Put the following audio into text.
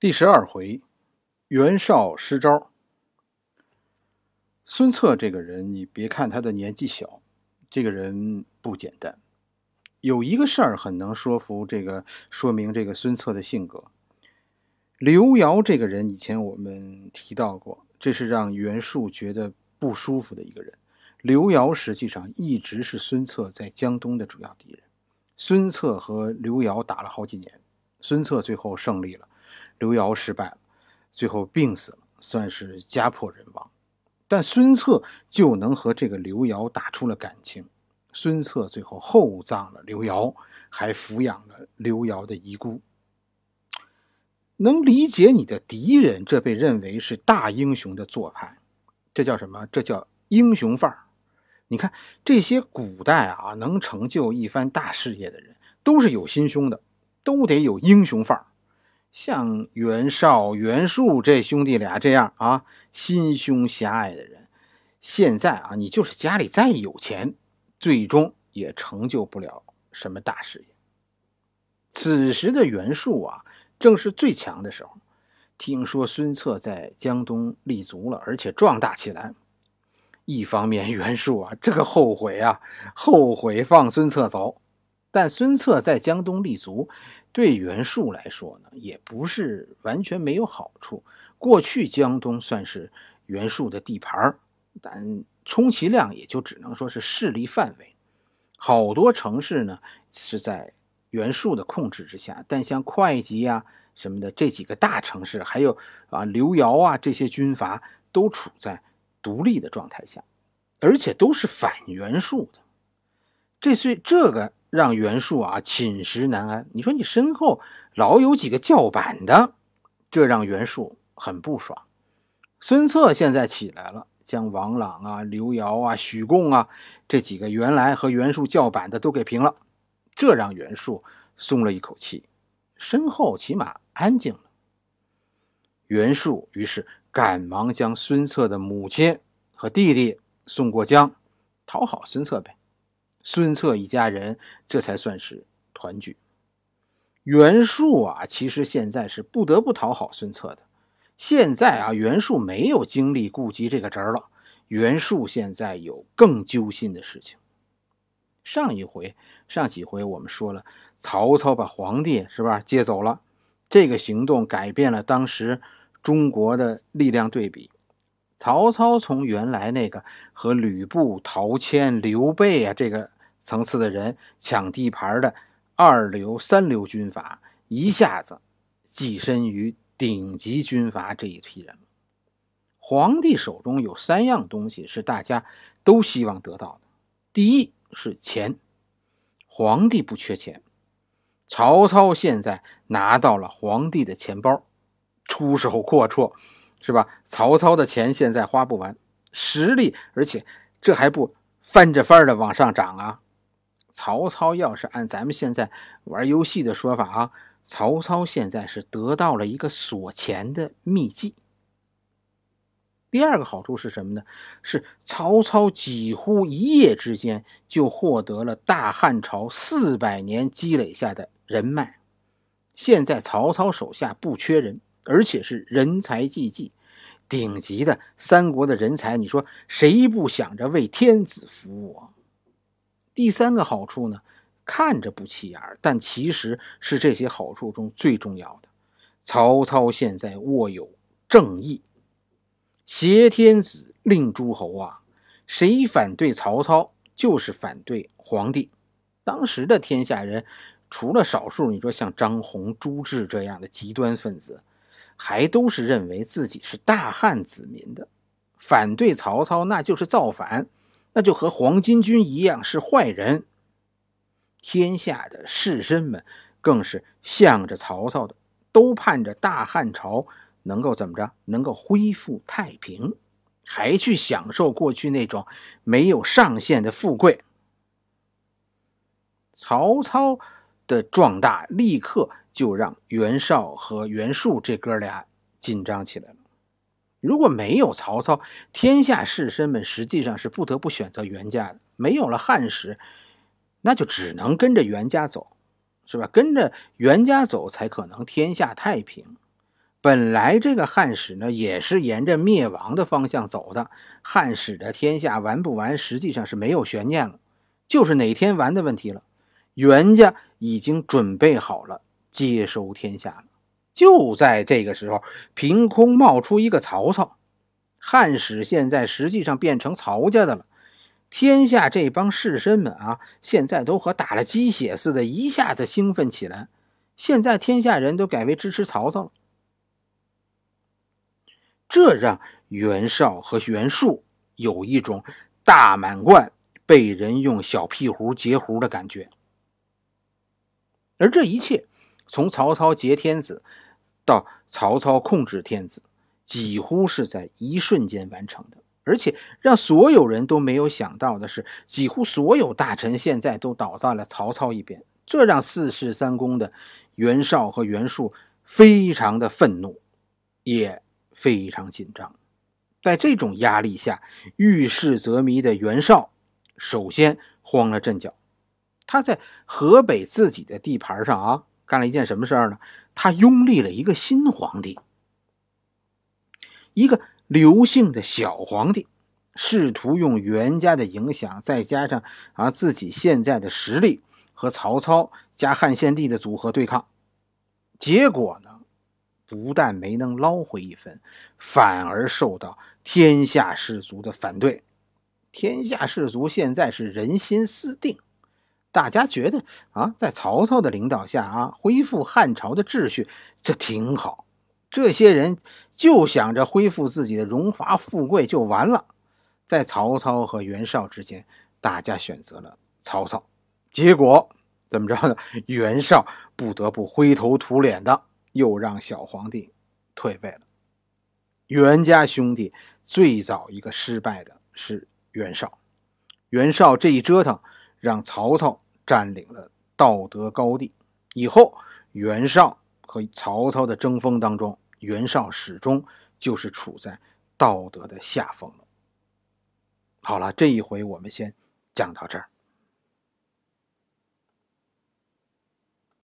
第十二回，袁绍失招。孙策这个人，你别看他的年纪小，这个人不简单。有一个事儿很能说服这个，说明这个孙策的性格。刘繇这个人，以前我们提到过，这是让袁术觉得不舒服的一个人。刘繇实际上一直是孙策在江东的主要敌人。孙策和刘繇打了好几年，孙策最后胜利了。刘繇失败了，最后病死了，算是家破人亡。但孙策就能和这个刘繇打出了感情。孙策最后厚葬了刘繇，还抚养了刘繇的遗孤。能理解你的敌人，这被认为是大英雄的做派，这叫什么？这叫英雄范儿。你看这些古代啊，能成就一番大事业的人，都是有心胸的，都得有英雄范儿。像袁绍、袁术这兄弟俩这样啊，心胸狭隘的人，现在啊，你就是家里再有钱，最终也成就不了什么大事业。此时的袁术啊，正是最强的时候。听说孙策在江东立足了，而且壮大起来。一方面，袁术啊，这个后悔啊，后悔放孙策走。但孙策在江东立足。对袁术来说呢，也不是完全没有好处。过去江东算是袁术的地盘但充其量也就只能说是势力范围。好多城市呢是在袁术的控制之下，但像会稽啊什么的这几个大城市，还有啊刘繇啊这些军阀，都处在独立的状态下，而且都是反袁术的。这是这个。让袁术啊寝食难安。你说你身后老有几个叫板的，这让袁术很不爽。孙策现在起来了，将王朗啊、刘繇啊、许贡啊这几个原来和袁术叫板的都给平了，这让袁术松了一口气，身后起码安静了。袁术于是赶忙将孙策的母亲和弟弟送过江，讨好孙策呗。孙策一家人这才算是团聚。袁术啊，其实现在是不得不讨好孙策的。现在啊，袁术没有精力顾及这个侄儿了。袁术现在有更揪心的事情。上一回、上几回我们说了，曹操把皇帝是吧接走了，这个行动改变了当时中国的力量对比。曹操从原来那个和吕布、陶谦、刘备啊这个层次的人抢地盘的二流、三流军阀，一下子跻身于顶级军阀这一批人皇帝手中有三样东西是大家都希望得到的：第一是钱，皇帝不缺钱，曹操现在拿到了皇帝的钱包，出手阔绰。是吧？曹操的钱现在花不完，实力，而且这还不翻着番的往上涨啊！曹操要是按咱们现在玩游戏的说法啊，曹操现在是得到了一个锁钱的秘籍。第二个好处是什么呢？是曹操几乎一夜之间就获得了大汉朝四百年积累下的人脉，现在曹操手下不缺人。而且是人才济济，顶级的三国的人才，你说谁不想着为天子服务啊？第三个好处呢，看着不起眼，但其实是这些好处中最重要的。曹操现在握有正义，挟天子令诸侯啊！谁反对曹操，就是反对皇帝。当时的天下人，除了少数，你说像张宏、朱志这样的极端分子。还都是认为自己是大汉子民的，反对曹操那就是造反，那就和黄巾军一样是坏人。天下的士绅们更是向着曹操的，都盼着大汉朝能够怎么着，能够恢复太平，还去享受过去那种没有上限的富贵。曹操的壮大立刻。就让袁绍和袁术这哥俩紧张起来了。如果没有曹操，天下士绅们实际上是不得不选择袁家的。没有了汉室，那就只能跟着袁家走，是吧？跟着袁家走才可能天下太平。本来这个汉室呢，也是沿着灭亡的方向走的。汉室的天下完不完，实际上是没有悬念了，就是哪天完的问题了。袁家已经准备好了接收天下了。就在这个时候，凭空冒出一个曹操，汉室现在实际上变成曹家的了。天下这帮士绅们啊，现在都和打了鸡血似的，一下子兴奋起来。现在天下人都改为支持曹操了。这让袁绍和袁术有一种大满贯被人用小屁胡截胡的感觉，而这一切从曹操劫天子到曹操控制天子，几乎是在一瞬间完成的。而且让所有人都没有想到的是，几乎所有大臣现在都倒在了曹操一边，这让四世三公的袁绍和袁术非常的愤怒，也。非常紧张，在这种压力下，遇事则迷的袁绍首先慌了阵脚。他在河北自己的地盘上啊，干了一件什么事儿呢？他拥立了一个新皇帝，一个刘姓的小皇帝，试图用袁家的影响，再加上啊自己现在的实力和曹操加汉献帝的组合对抗。结果呢？不但没能捞回一分，反而受到天下士族的反对。天下士族现在是人心思定，大家觉得啊，在曹操的领导下啊，恢复汉朝的秩序，这挺好。这些人就想着恢复自己的荣华富贵就完了。在曹操和袁绍之间，大家选择了曹操。结果怎么着呢？袁绍不得不灰头土脸的。又让小皇帝退位了。袁家兄弟最早一个失败的是袁绍，袁绍这一折腾，让曹操占领了道德高地。以后袁绍和曹操的争锋当中，袁绍始终就是处在道德的下风了。好了，这一回我们先讲到这儿。